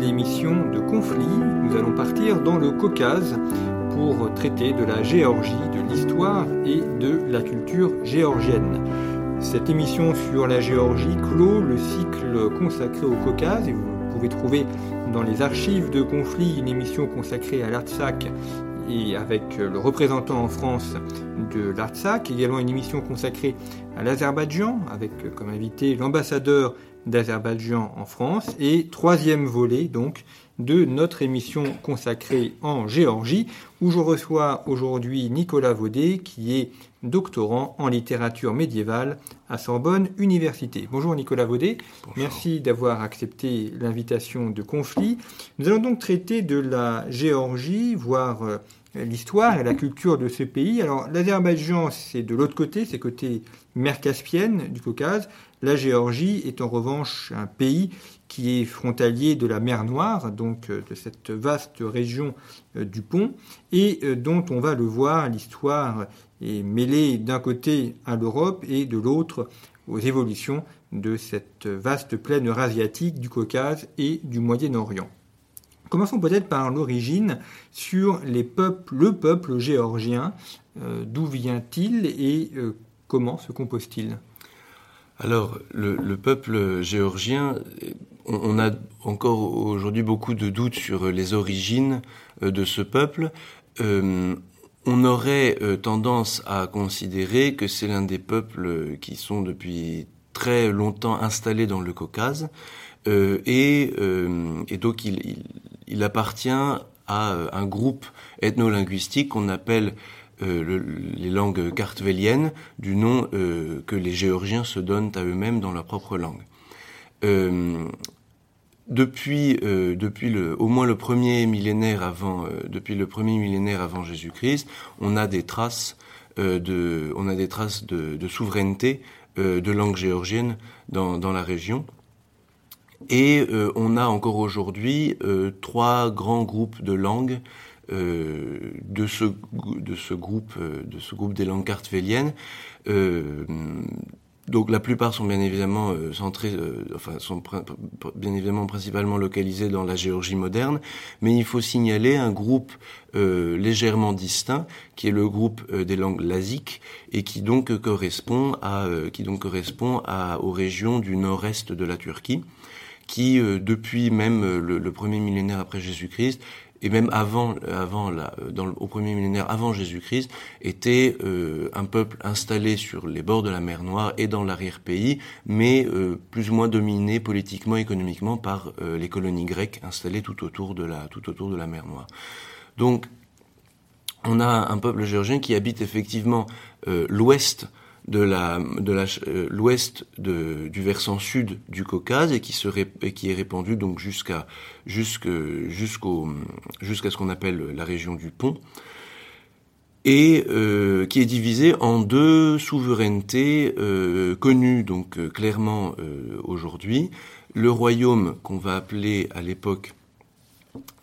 Nouvelle émission de Conflit. Nous allons partir dans le Caucase pour traiter de la Géorgie, de l'histoire et de la culture géorgienne. Cette émission sur la Géorgie clôt le cycle consacré au Caucase et vous pouvez trouver dans les archives de Conflit une émission consacrée à l'Artsakh et avec le représentant en France de l'Artsakh, également une émission consacrée à l'Azerbaïdjan avec comme invité l'ambassadeur d'Azerbaïdjan en France et troisième volet donc de notre émission consacrée en Géorgie où je reçois aujourd'hui Nicolas Vaudet qui est doctorant en littérature médiévale à Sorbonne Université. Bonjour Nicolas Vaudet, merci d'avoir accepté l'invitation de conflit. Nous allons donc traiter de la Géorgie, voir euh, l'histoire et la culture de ce pays. Alors l'Azerbaïdjan c'est de l'autre côté, c'est côté mer Caspienne du Caucase. La Géorgie est en revanche un pays qui est frontalier de la mer Noire, donc euh, de cette vaste région euh, du pont, et euh, dont on va le voir, l'histoire est mêlée d'un côté à l'Europe et de l'autre aux évolutions de cette vaste plaine eurasiatique du Caucase et du Moyen-Orient. Commençons peut-être par l'origine sur le peuple géorgien. D'où vient-il et comment se compose-t-il? Alors, le, peuple géorgien, on, a encore aujourd'hui beaucoup de doutes sur les origines euh, de ce peuple. Euh, on aurait euh, tendance à considérer que c'est l'un des peuples qui sont depuis très longtemps installés dans le Caucase, et, donc il, appartient à un groupe ethno-linguistique qu'on appelle euh, les langues kartvéliennes du nom euh, que les Géorgiens se donnent à eux-mêmes dans leur propre langue. Euh, depuis, depuis le, au moins le premier millénaire avant, depuis le premier millénaire avant Jésus-Christ, on a des traces de, on a des traces de, souveraineté de langue géorgienne dans, dans la région. Et on a encore aujourd'hui trois grands groupes de langues de, ce, de ce groupe, euh, de ce groupe des langues kartvéliennes. Euh, donc la plupart sont bien évidemment centrés, enfin sont bien évidemment principalement localisés dans la Géorgie moderne, mais il faut signaler un groupe légèrement distinct qui est le groupe des langues lasiques et qui donc correspond à qui donc correspond à, aux régions du nord-est de la Turquie qui depuis même le, le, premier millénaire après Jésus-Christ et même avant, avant la, dans le, au premier millénaire avant Jésus-Christ, était euh, un peuple installé sur les bords de la mer Noire et dans l'arrière-pays, mais euh, plus ou moins dominé politiquement, économiquement par euh, les colonies grecques installées tout autour de la, tout autour de la mer Noire. Donc, on a un peuple géorgien qui habite effectivement l'ouest de euh, l'ouest du versant sud du Caucase et qui est répandu donc jusqu'à jusqu'au jusqu'à ce qu'on appelle la région du Pont et euh, qui est divisé en deux souverainetés euh, connues donc clairement aujourd'hui le royaume qu'on va appeler à l'époque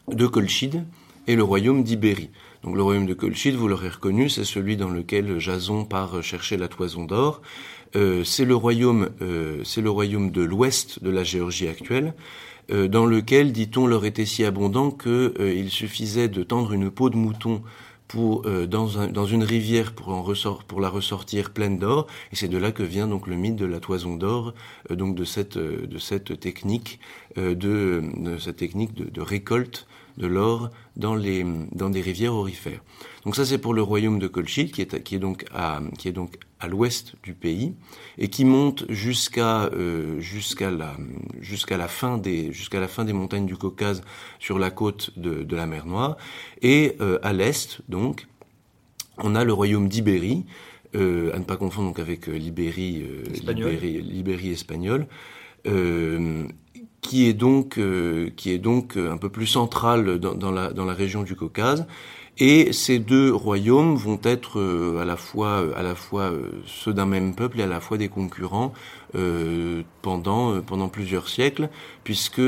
de Colchide et le royaume d'Ibérie. Donc le royaume de Colchide, vous l'aurez reconnu, c'est celui dans lequel Jason part chercher la toison d'or. Euh, c'est le royaume, euh, c'est le royaume de l'ouest de la Géorgie actuelle, euh, dans lequel, dit-on, l'or était si abondant qu'il il suffisait de tendre une peau de mouton pour dans, un, dans une rivière pour la ressortir pleine d'or et c'est de là que vient donc le mythe de la toison d'or donc de cette technique de, cette technique de récolte de l'or dans, les, dans des rivières aurifères. Donc ça c'est pour le royaume de Colchide qui est, qui est donc à, qui est donc à l'ouest du pays et qui monte jusqu'à euh, jusqu'à la jusqu'à la fin des jusqu'à la fin des montagnes du Caucase sur la côte de, de la mer Noire et euh, à l'est donc on a le royaume d'Ibérie euh, à ne pas confondre donc avec euh, l'Ibérie l'Ibérie espagnole qui est donc qui est donc un peu plus centrale dans, la dans la région du Caucase et ces deux royaumes vont être euh, à la fois, à la fois euh, ceux d'un même peuple et à la fois des concurrents euh, pendant, pendant plusieurs siècles, puisque,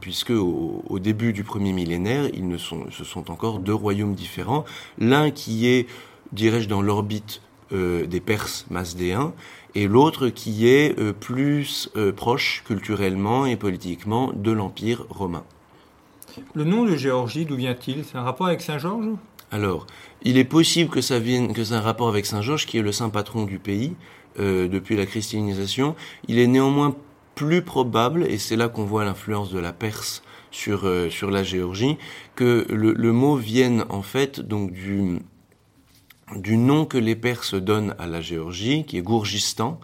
puisque au, début du premier millénaire, ils ne sont, ce sont encore deux royaumes différents. L'un qui est, dirais-je, dans l'orbite des Perses masdéens, et l'autre qui est plus proche culturellement et politiquement de l'Empire romain. Le nom de Géorgie, d'où vient-il? C'est un rapport avec Saint-Georges? Alors, il est possible que ça vienne, que c'est un rapport avec Saint-Georges, qui est le saint patron du pays euh, depuis la christianisation. Il est néanmoins plus probable, et c'est là qu'on voit l'influence de la Perse sur euh, sur la Géorgie, que le, mot vienne en fait donc du du nom que les Perses donnent à la Géorgie, qui est Gourgistan,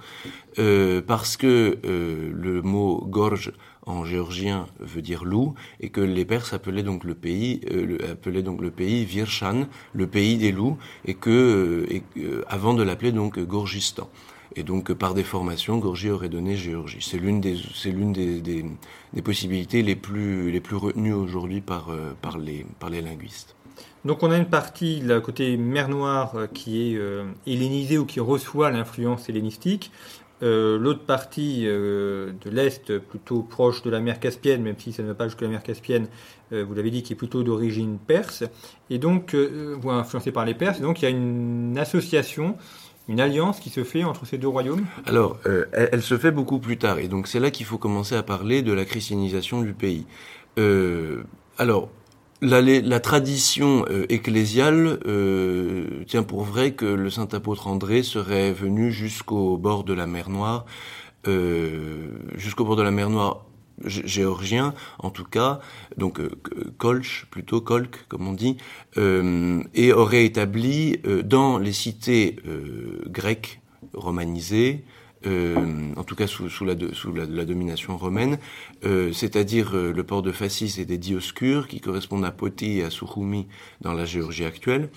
euh, parce que le mot gorge en géorgien veut dire loup et que les Perses appelaient donc le pays euh, appelaient donc le pays Virshan, le pays des loups et que euh, et, euh, avant de l'appeler donc Gourgistan. Et donc par déformation, Gorgie aurait donné Géorgie. C'est l'une des c'est l'une des, des, des, possibilités les plus les plus retenues aujourd'hui par par les par les linguistes. Donc on a une partie, le côté mer Noire, qui est hellénisée ou qui reçoit l'influence hellénistique. Euh, l'autre partie euh, de l'Est, plutôt proche de la mer Caspienne, même si ça ne va pas jusqu'à la mer Caspienne, euh, vous l'avez dit, qui est plutôt d'origine perse, et donc, vous influencé par les Perses, donc il y a une association, une alliance qui se fait entre ces deux royaumes Alors, elle, se fait beaucoup plus tard, et donc c'est là qu'il faut commencer à parler de la christianisation du pays. alors, la, tradition euh, ecclésiale euh, tient pour vrai que le saint apôtre André serait venu jusqu'au bord de la mer Noire, euh, jusqu'au bord de la mer Noire géorgien en tout cas, donc Kolch plutôt Kolk comme on dit, et aurait établi dans les cités grecques romanisées euh, en tout cas sous, sous, la, sous la, domination romaine, euh, c'est-à-dire euh, le port de Fassis et des Dioscures, qui correspondent à Poti et à Sukhumi dans la Géorgie actuelle,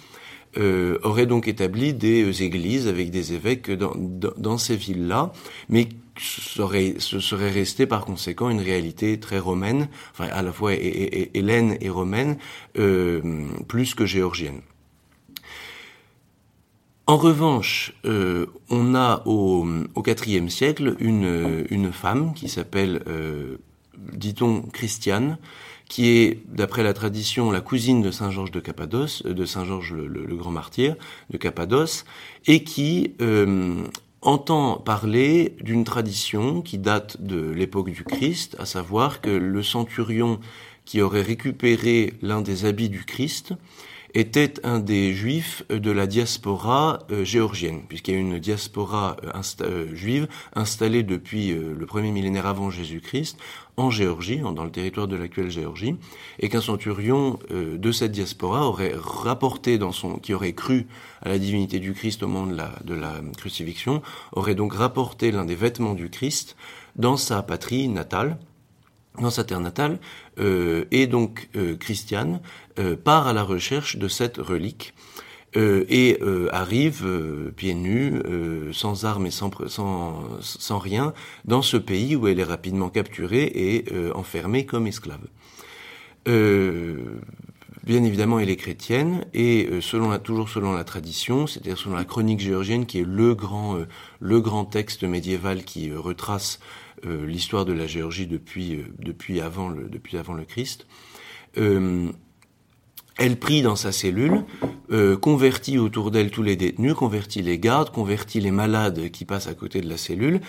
aurait donc établi des églises avec des évêques dans, dans, ces villes-là, mais serait, ce serait resté par conséquent une réalité très romaine, enfin à la fois hélène et romaine, plus que géorgienne. En revanche, euh, on a au, IVe siècle une, une femme qui s'appelle, euh, dit-on, Christiane, qui est, d'après la tradition, la cousine de Saint Georges de Cappadoce, euh, de Saint Georges le, grand martyr de Cappadoce, et qui entend parler d'une tradition qui date de l'époque du Christ, à savoir que le centurion qui aurait récupéré l'un des habits du Christ était un des juifs de la diaspora euh, géorgienne, puisqu'il y a une diaspora euh, euh, juive installée depuis le premier millénaire avant Jésus-Christ en Géorgie, dans le territoire de l'actuelle Géorgie, et qu'un centurion de cette diaspora aurait rapporté dans son, qui aurait cru à la divinité du Christ au moment de la, de la crucifixion, aurait donc rapporté l'un des vêtements du Christ dans sa patrie natale, dans sa terre natale, euh, et donc euh, Christiane euh, part à la recherche de cette relique euh, et euh, arrive pieds nus, sans armes et sans, sans, sans, rien, dans ce pays où elle est rapidement capturée et enfermée comme esclave. Bien évidemment, elle est chrétienne et selon la, toujours selon la tradition, c'est-à-dire selon la chronique géorgienne, qui est le grand, le grand texte médiéval qui retrace euh, l'histoire de la Géorgie depuis, euh, depuis, avant, le, depuis avant le Christ. Euh, elle prie dans sa cellule, convertit autour d'elle tous les détenus, convertit les gardes, convertit les malades qui passent à côté de la cellule,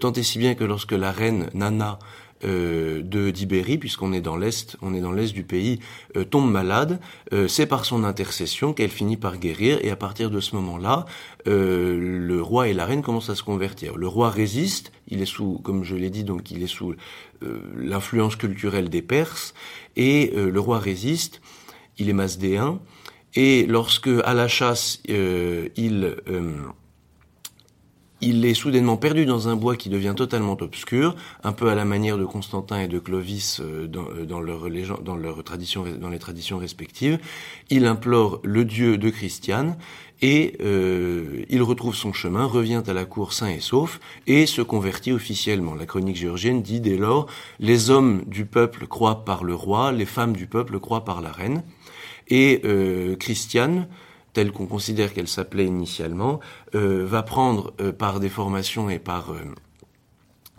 tant et si bien que lorsque la reine Nana euh, de d'Ibérie, puisqu'on est dans l'est, on est dans l'est du pays, euh, tombe malade. Euh, c'est par son intercession qu'elle finit par guérir, et à partir de ce moment-là, le roi et la reine commencent à se convertir. Le roi résiste, il est sous, comme je l'ai dit, donc il est sous l'influence culturelle des Perses, et le roi résiste. Il est masdéen, et lorsque à la chasse il il est soudainement perdu dans un bois qui devient totalement obscur, un peu à la manière de Constantin et de Clovis euh, dans, euh, dans, leur, dans, leur tradition, dans les traditions respectives. Il implore le dieu de Christiane et euh, il retrouve son chemin, revient à la cour sain et sauf et se convertit officiellement. La chronique géorgienne dit dès lors les hommes du peuple croient par le roi, les femmes du peuple croient par la reine. Et Christiane telle qu'on considère qu'elle s'appelait initialement, euh, va prendre euh, par des formations et par euh,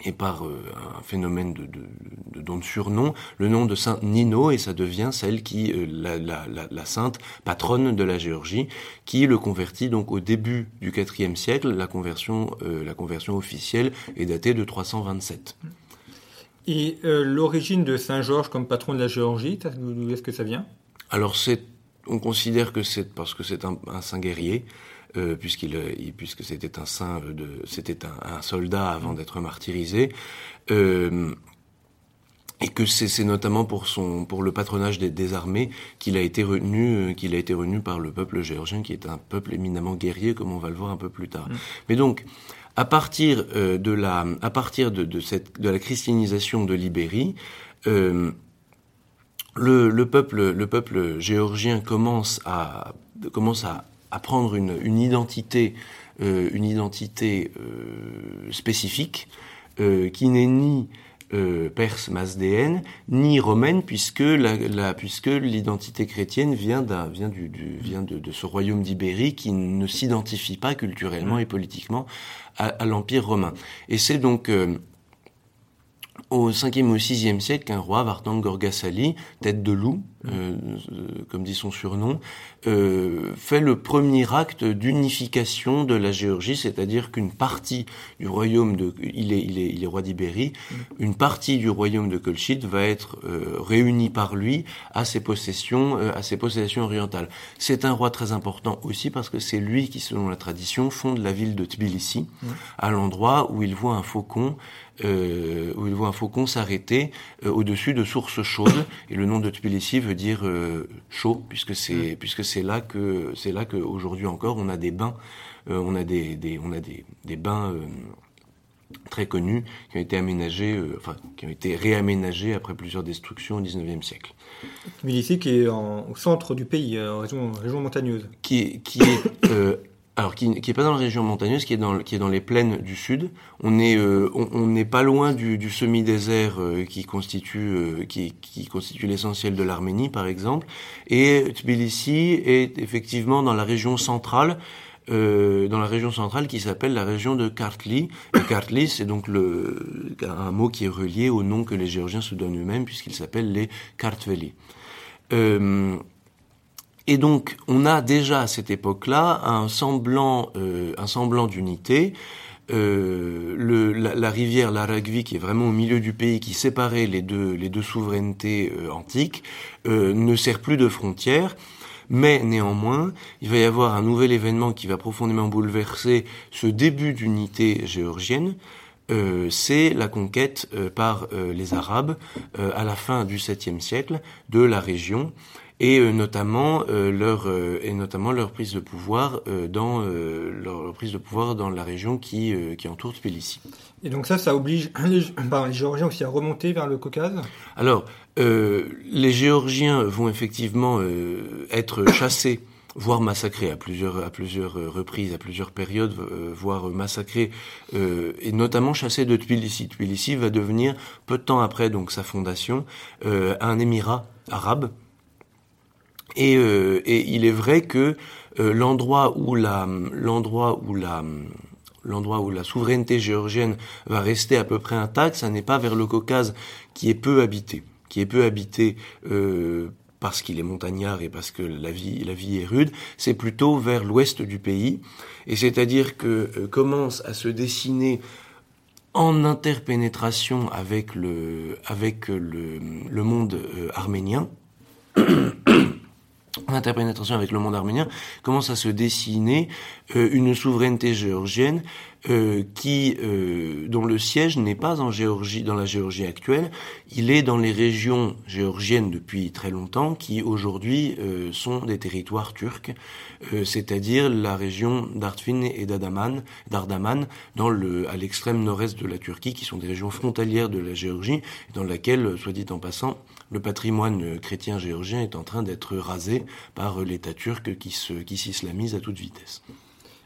et par un phénomène de, de, don de surnom, le nom de Sainte Nino, et ça devient celle qui, la, la, la, sainte patronne de la Géorgie, qui le convertit donc au début du IVe siècle. La conversion, la conversion officielle est datée de 327. Et l'origine de Saint Georges comme patron de la Géorgie, d'où est-ce que ça vient? Alors c'est on considère que c'est parce que c'est un, saint guerrier, euh, puisqu'il, puisque c'était un saint de, c'était un, soldat avant d'être martyrisé, euh, et que c'est, notamment pour son, pour le patronage des, armées qu'il a été retenu, euh, qu'il a été retenu par le peuple géorgien, qui est un peuple éminemment guerrier, comme on va le voir un peu plus tard. Mm. Mais donc, à partir de la, à partir de, cette, de la christianisation de l'Ibérie, le, peuple, le peuple géorgien commence à, commence à, prendre une, identité, une identité euh, euh, spécifique euh, qui n'est ni perse masdéenne ni romaine puisque la, puisque l'identité chrétienne vient d'un vient du, vient de, ce royaume d'Ibérie qui ne s'identifie pas culturellement et politiquement à, l'empire romain. Et c'est donc au 5e ou 6e siècle un roi, Vartang Gorgasali, tête de loup, euh, comme dit son surnom, euh, fait le premier acte d'unification de la Géorgie, c'est-à-dire qu'une partie du royaume de, il est, il est, il est roi d'Ibérie, mm. une partie du royaume de Colchide va être euh, réunie par lui à ses possessions, euh, à ses possessions orientales. C'est un roi très important aussi parce que c'est lui qui, selon la tradition, fonde la ville de Tbilissi, mm. à l'endroit où il voit un faucon euh, où il voit un faucon s'arrêter euh, au-dessus de sources chaudes. Et le nom de Tbilissi veut dire euh, chaud, puisque c'est mm. puisque c'est là que c'est là qu'aujourd'hui encore on a des bains, on a des, des, on a des, des bains très connus qui ont été aménagés, enfin qui ont été réaménagés après plusieurs destructions au XIXe siècle. Tbilissi qui est au centre du pays, en région, région montagneuse. Qui, qui est alors qui n'est pas dans la région montagneuse, qui est dans, qui est dans les plaines du sud. On est euh, on n'est pas loin du, du semi-désert euh, qui constitue euh, qui, qui constitue l'essentiel de l'Arménie par exemple. Et Tbilissi est effectivement dans la région centrale. dans la région centrale qui s'appelle la région de Kartli. Et Kartli, c'est donc le, un mot qui est relié au nom que les Géorgiens se donnent eux-mêmes, puisqu'ils s'appellent les Kartveli. Euh, et donc, on a déjà à cette époque-là un semblant, euh, un semblant d'unité. Euh, le, la, rivière l'Aragvi, qui est vraiment au milieu du pays, qui séparait les deux, les deux souverainetés euh, antiques, ne sert plus de frontière. Mais néanmoins, il va y avoir un nouvel événement qui va profondément bouleverser ce début d'unité géorgienne. c'est la conquête par les Arabes à la fin du 7e siècle de la région et euh, notamment euh, leur euh, et notamment leur prise de pouvoir dans leur, prise de pouvoir dans la région qui qui entoure Tbilissi. Et donc ça, ça oblige les, les Géorgiens aussi à remonter vers le Caucase? Alors les Géorgiens vont effectivement être chassés voire massacrés à plusieurs à plusieurs reprises, à plusieurs périodes, voire massacrés, et notamment chassés de Tbilissi. Tbilissi va devenir peu de temps après donc sa fondation un émirat arabe et, euh, et il est vrai que euh, l'endroit où la l'endroit où la l'endroit où la souveraineté géorgienne va rester à peu près intacte, ça n'est pas vers le Caucase qui est peu habité, qui est peu habité euh, parce qu'il est montagnard et parce que la vie, la vie est rude, c'est plutôt vers l'ouest du pays. Et c'est-à-dire que euh, commence à se dessiner en interpénétration avec le, avec le, le monde euh, arménien, en interpénétration avec le monde arménien, commence à se dessiner euh, une souveraineté géorgienne euh, qui, euh, dont le siège n'est pas en Géorgie, dans la Géorgie actuelle, il est dans les régions géorgiennes depuis très longtemps, qui aujourd'hui euh, sont des territoires turcs, c'est-à-dire la région d'Artvin et d'Adaman, d'Ardaman, dans le, à l'extrême nord-est de la Turquie, qui sont des régions frontalières de la Géorgie, dans laquelle, soit dit en passant, le patrimoine chrétien géorgien est en train d'être rasé par l'État turc qui, se, qui s'islamise à toute vitesse.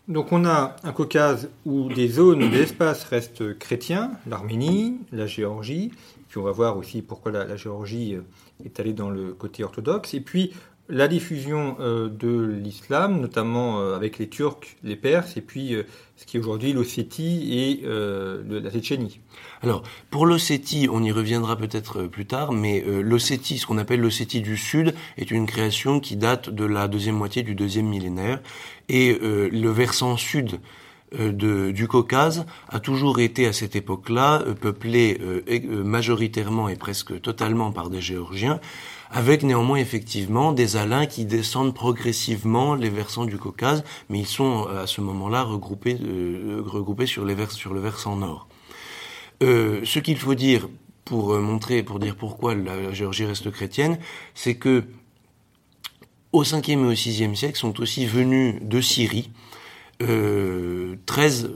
Donc on a un Caucase où des zones, des espaces restent chrétiens, l'Arménie, la Géorgie, puis on va voir aussi pourquoi la, Géorgie euh, est allée dans le côté orthodoxe, et puis la diffusion euh, de l'islam, notamment euh, avec les Turcs, les Perses, et puis ce qui est aujourd'hui l'Ossétie et la Tchétchénie. Alors, pour l'Ossétie, on y reviendra peut-être plus tard, mais l'Ossétie, ce qu'on appelle l'Ossétie du Sud, est une création qui date de la deuxième moitié du deuxième millénaire, et euh, le versant sud euh, du Caucase a toujours été à cette époque-là euh, peuplé majoritairement et presque totalement par des Géorgiens, avec néanmoins effectivement des Alains qui descendent progressivement les versants du Caucase, mais ils sont à ce moment-là regroupés, regroupés sur, les vers, sur le versant nord. ce qu'il faut dire pour montrer, pour dire pourquoi la Géorgie reste chrétienne, c'est que au 5e et au 6e siècle sont aussi venus de Syrie euh, 13,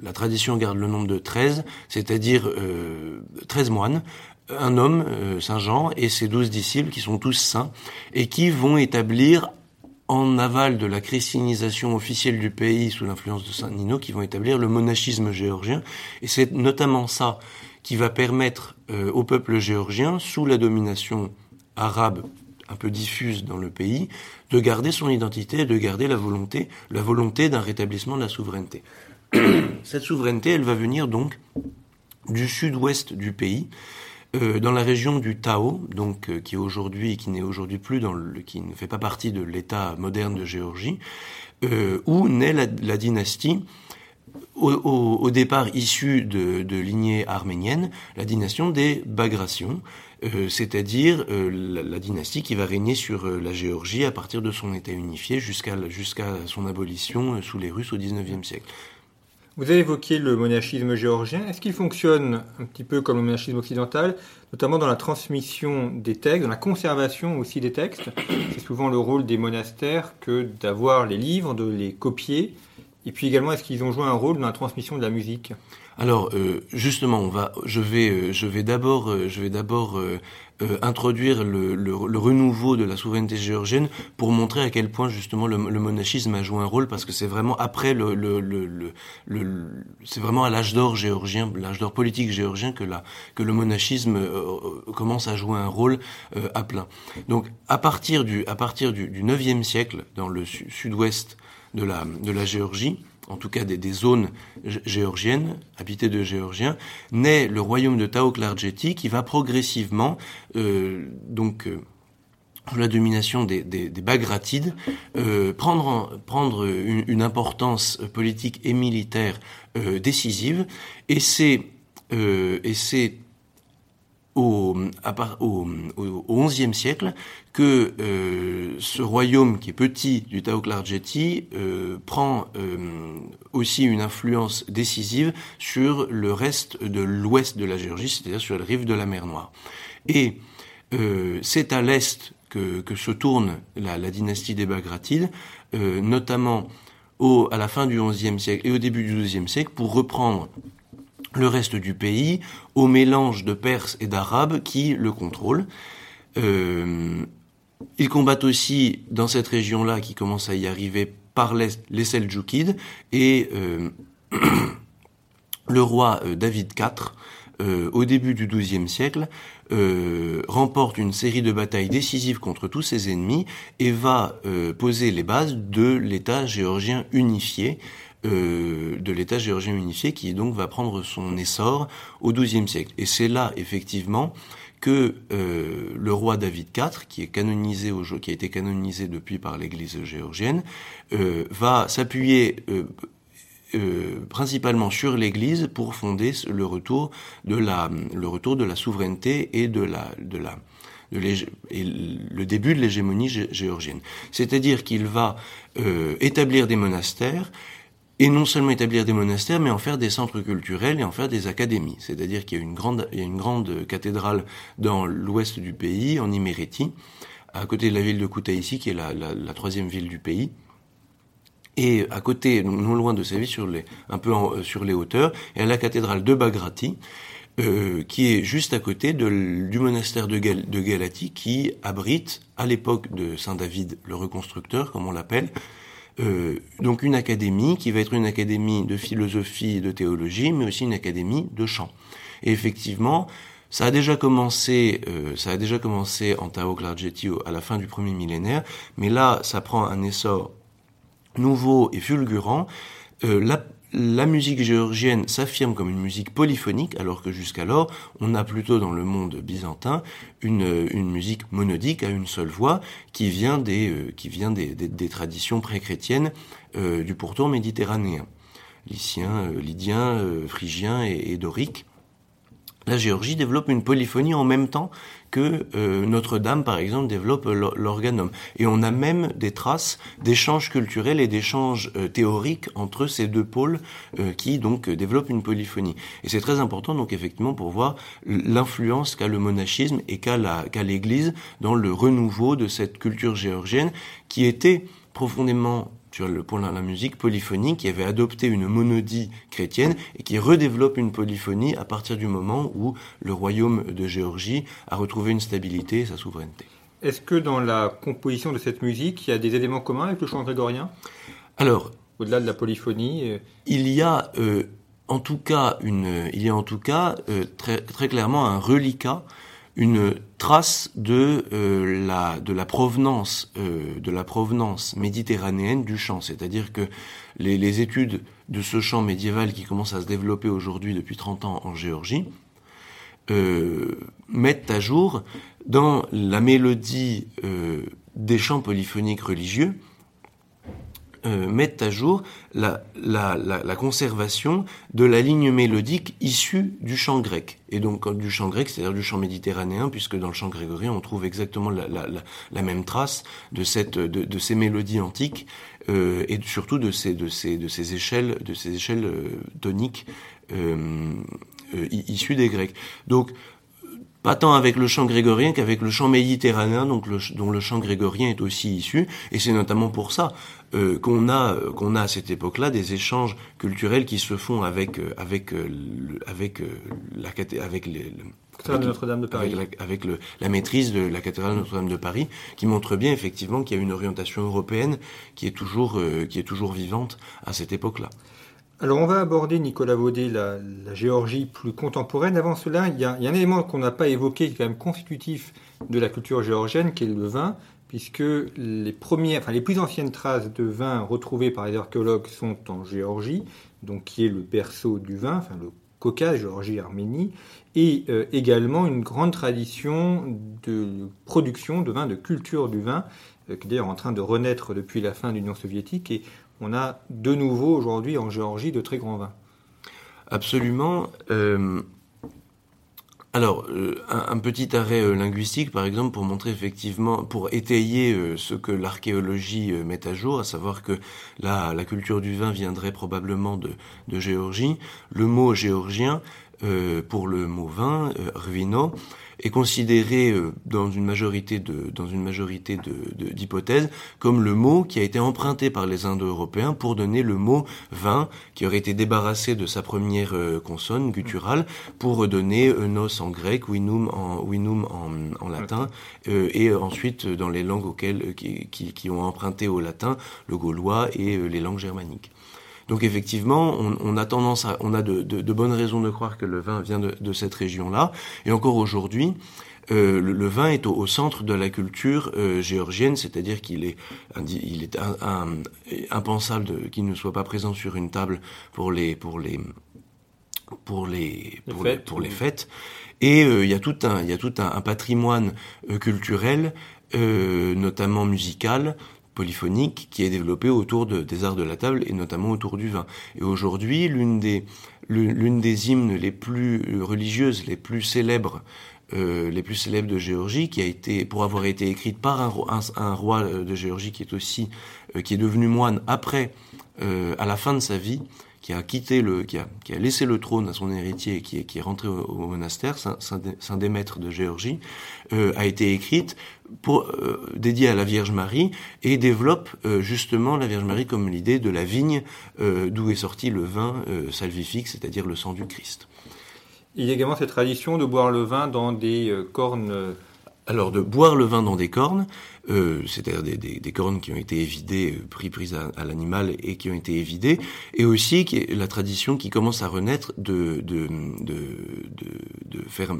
la tradition garde le nombre de 13, c'est-à-dire euh, 13 moines, un homme, euh, Saint Jean, et ses douze disciples qui sont tous saints, et qui vont établir en aval de la christianisation officielle du pays sous l'influence de Saint Nino, qui vont établir le monachisme géorgien. Et c'est notamment ça qui va permettre euh, au peuple géorgien, sous la domination arabe un peu diffuse dans le pays, de garder son identité de garder la volonté, la volonté d'un rétablissement de la souveraineté. Cette souveraineté, elle va venir donc du sud-ouest du pays, euh, dans la région du Tao, donc euh, qui aujourd'hui, qui n'est aujourd'hui plus dans le, qui ne fait pas partie de l'État moderne de Géorgie, euh, où naît la, dynastie. Au, départ issue de, de lignée arménienne, la dynastie des Bagrations, euh, c'est-à-dire euh, la, dynastie qui va régner sur euh, la Géorgie à partir de son État unifié jusqu'à jusqu'à son abolition sous les Russes au XIXe siècle. Vous avez évoqué le monachisme géorgien. Est-ce qu'il fonctionne un petit peu comme le monachisme occidental, notamment dans la transmission des textes, dans la conservation aussi des textes? C'est souvent le rôle des monastères que d'avoir les livres, de les copier. Et puis également, est-ce qu'ils ont joué un rôle dans la transmission de la musique? Alors euh, justement, on va, je vais, euh, je vais d'abord, euh, je vais d'abord introduire le, renouveau de la souveraineté géorgienne pour montrer à quel point justement le, monachisme a joué un rôle parce que c'est vraiment après le, le, c'est vraiment à l'âge d'or géorgien, l'âge d'or politique géorgien que la que le monachisme commence à jouer un rôle à plein. Donc à partir du à partir du, du 9e siècle dans le sud-ouest de la de la Géorgie en tout cas des, zones géorgiennes, habitées de Géorgiens, naît le royaume de Taoklarjeti qui va progressivement, euh, donc euh, sous la domination des, des, Bagratides, euh, prendre, prendre une, importance politique et militaire décisive. Et c'est et c'est au, au, au XIe siècle que euh, ce royaume qui est petit du Taoklarjeti euh, prend euh, aussi une influence décisive sur le reste de l'ouest de la Géorgie, c'est-à-dire sur la rive de la mer Noire. Et euh, c'est à l'est que, que, se tourne la, la dynastie des Bagratides, euh, notamment au, à la fin du XIe siècle et au début du XIIe siècle, pour reprendre le reste du pays au mélange de Perses et d'Arabes qui le contrôlent. Euh, ils combattent aussi dans cette région-là qui commence à y arriver par l'est les Seljoukides et euh, le roi euh, David IV euh, au début du XIIe siècle, euh, remporte une série de batailles décisives contre tous ses ennemis et va euh, poser les bases de l'État géorgien unifié euh, de l'État géorgien unifié qui donc va prendre son essor au XIIe siècle. Et c'est là effectivement que euh, le roi David IV, qui est canonisé au, qui a été canonisé depuis par l'Église géorgienne, euh, va s'appuyer principalement sur l'Église pour fonder le retour de la, le retour de la souveraineté et de la, de la, et le début de l'hégémonie géorgienne. C'est-à-dire qu'il va établir des monastères et non seulement établir des monastères, mais en faire des centres culturels et en faire des académies. C'est-à-dire qu'il y a une grande, il y a une grande cathédrale dans l'ouest du pays, en Imérétie, à côté de la ville de Koutaïsi, qui est la, la, la, troisième ville du pays. Et à côté, non loin de sa ville, sur les, un peu en, sur les hauteurs, il y a la cathédrale de Bagrati, euh, qui est juste à côté de, du monastère de, de Galati, qui abrite, à l'époque de Saint David le reconstructeur, comme on l'appelle, euh, donc une académie qui va être une académie de philosophie et de théologie, mais aussi une académie de chant. Et effectivement, ça a déjà commencé, euh, ça a déjà commencé en Tao Klarjeti à la fin du premier millénaire, mais là, ça prend un essor nouveau et fulgurant. Euh, la, la musique géorgienne s'affirme comme une musique polyphonique, alors que jusqu'alors, on a plutôt dans le monde byzantin une, musique monodique à une seule voix qui vient des, euh, qui vient des, des, traditions pré-chrétiennes euh, du pourtour méditerranéen, lycien, euh, lydien, phrygien et dorique. La Géorgie développe une polyphonie en même temps que euh, Notre-Dame, par exemple, développe l'organum. Et on a même des traces d'échanges culturels et d'échanges euh, théoriques entre ces deux pôles euh, qui donc développent une polyphonie. Et c'est très important donc effectivement pour voir l'influence qu'a le monachisme et qu'a l'Église dans le renouveau de cette culture géorgienne qui était profondément sur le, pour la, la, musique polyphonique qui avait adopté une monodie chrétienne et qui redéveloppe une polyphonie à partir du moment où le royaume de Géorgie a retrouvé une stabilité et sa souveraineté. Est-ce que dans la composition de cette musique, il y a des éléments communs avec le chant grégorien? Alors, au-delà de la polyphonie, euh... il y a euh, en tout cas une, il y a en tout cas euh, très, très clairement un reliquat une trace de euh, la de la provenance euh, de la provenance méditerranéenne du chant, c'est-à-dire que les, les, études de ce chant médiéval qui commence à se développer aujourd'hui depuis 30 ans en Géorgie euh, mettent à jour dans la mélodie des chants polyphoniques religieux euh, mettent à jour la, la, la, la, conservation de la ligne mélodique issue du chant grec. Et donc du chant grec, c'est-à-dire du chant méditerranéen, puisque dans le chant grégorien, on trouve exactement la, la même trace de, cette, de, de ces mélodies antiques euh, et surtout de ces, de ces, de ces échelles, de ces échelles euh, toniques euh, issues des Grecs. Donc pas tant avec le chant grégorien qu'avec le chant méditerranéen, donc le, dont le chant grégorien est aussi issu, et c'est notamment pour ça euh, qu'on a qu'on a à cette époque-là des échanges culturels qui se font avec avec avec la avec les, le, Notre-Dame de Paris. Avec, la, avec le, la maîtrise de la cathédrale Notre-Dame de Paris, qui montre bien effectivement qu'il y a une orientation européenne qui est toujours euh, qui est toujours vivante à cette époque-là. Alors on va aborder, Nicolas Vaudet, la, la, Géorgie plus contemporaine. Avant cela, il y y a un élément qu'on n'a pas évoqué, qui est quand même constitutif de la culture géorgienne, qui est le vin, puisque les, premières, enfin, les plus anciennes traces de vin retrouvées par les archéologues sont en Géorgie, donc qui est le berceau du vin, enfin le Caucase, Géorgie, Arménie, et euh, également une grande tradition de production de vin, de culture du vin, euh, qui est d'ailleurs en train de renaître depuis la fin de l'Union soviétique. Et on a de nouveau aujourd'hui en Géorgie de très grands vins. Absolument. Euh, alors, euh, un, petit arrêt euh, linguistique, par exemple, pour montrer effectivement, pour étayer ce que l'archéologie met à jour, à savoir que la, la culture du vin viendrait probablement de, de Géorgie. Le mot géorgien, pour le mot vin, rvino, est considéré euh, dans une majorité de dans une majorité de, d'hypothèses comme le mot qui a été emprunté par les Indo-Européens pour donner le mot vin qui aurait été débarrassé de sa première euh, consonne gutturale pour donner nos en grec, winum en winum en, en latin euh, et ensuite dans les langues auxquelles qui, qui, qui, ont emprunté au latin le gaulois et les langues germaniques. Donc effectivement, on, on, a tendance à, on a de, de, de, bonnes raisons de croire que le vin vient de, de cette région-là. Et encore aujourd'hui, euh, le, le, vin est au, au, centre de la culture euh, géorgienne, c'est-à-dire qu'il est, il est un, un, impensable qu'il ne soit pas présent sur une table pour les, pour les, pour les, pour les, fêtes, pour les fêtes. Et euh, il y a tout un, il y a tout un, un patrimoine euh, culturel, euh, notamment musical, polyphonique qui est développé autour des arts de la table et notamment autour du vin. Et aujourd'hui, l'une des, l'une des hymnes les plus religieuses, les plus célèbres euh, les plus célèbres de Géorgie, qui a été, pour avoir été écrite par un, roi de Géorgie qui est aussi, euh, qui est devenu moine après, euh, à la fin de sa vie, qui a quitté le, qui a, qui a laissé le trône à son héritier, qui est, qui est rentré au, monastère, Saint, Démètre de Géorgie, euh, a été écrite pour euh, dédiée à la Vierge Marie et développe euh, justement la Vierge Marie comme l'idée de la vigne d'où est sorti le vin salvifique, c'est-à-dire le sang du Christ. Il y a également cette tradition de boire le vin dans des cornes. Alors de boire le vin dans des cornes, euh, c'est-à-dire des, des, des, cornes qui ont été évidées, euh, pris prises à, l'animal et qui ont été évidées, et aussi qui est la tradition qui commence à renaître de de de de, de faire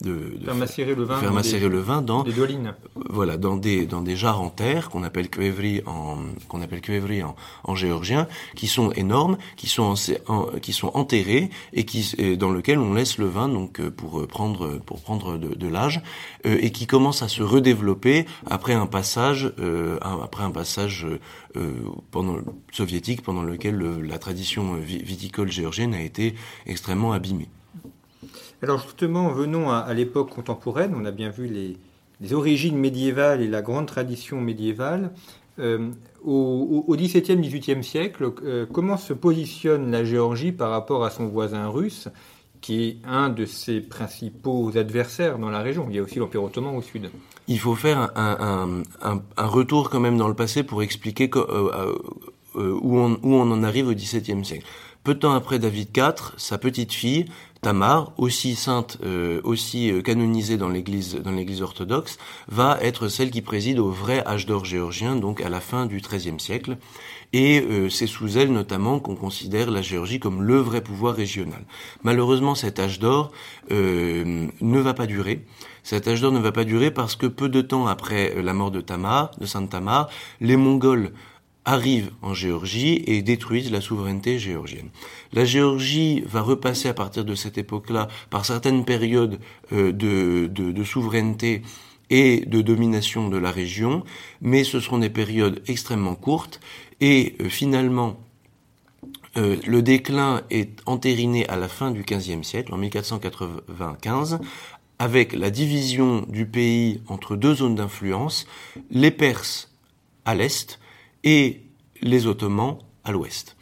de, faire macérer le vin, faire macérer le vin dans des dolines. Voilà, dans des dans des jarres en terre qu'on appelle kvevri en qu'on appelle kvevri en, en géorgien, qui sont énormes, qui sont en, qui sont enterrés et qui dans lequel on laisse le vin donc euh, pour prendre pour prendre de, de l'âge et qui commence à se redévelopper après un passage, euh, après un passage euh, pendant soviétique, pendant lequel la tradition viticole géorgienne a été extrêmement abîmée. Alors justement, venons à, l'époque contemporaine. On a bien vu les, origines médiévales et la grande tradition médiévale. Euh, au, au, XVIIe, XVIIIe siècle, comment se positionne la Géorgie par rapport à son voisin russe qui est un de ses principaux adversaires dans la région? Il y a aussi l'Empire ottoman au sud. Il faut faire un, retour quand même dans le passé pour expliquer euh, euh, euh, où, on, en arrive au XVIIe siècle. Peu de temps après David IV, sa petite fille, Tamar, aussi sainte, aussi canonisée dans l'Église dans l'Église orthodoxe, va être celle qui préside au vrai âge d'or géorgien, donc à la fin du XIIIe siècle. Et c'est sous elle notamment qu'on considère la Géorgie comme le vrai pouvoir régional. Malheureusement, cet âge d'or ne va pas durer. Cet âge d'or ne va pas durer parce que peu de temps après la mort de Tamar, de Sainte Tamar, les Mongols arrivent en Géorgie et détruisent la souveraineté géorgienne. La Géorgie va repasser à partir de cette époque-là par certaines périodes euh, de, souveraineté et de domination de la région, mais ce seront des périodes extrêmement courtes et euh, finalement, euh, le déclin est entériné à la fin du XVe siècle, en 1495, avec la division du pays entre deux zones d'influence, les Perses à l'est et les Ottomans à l'ouest.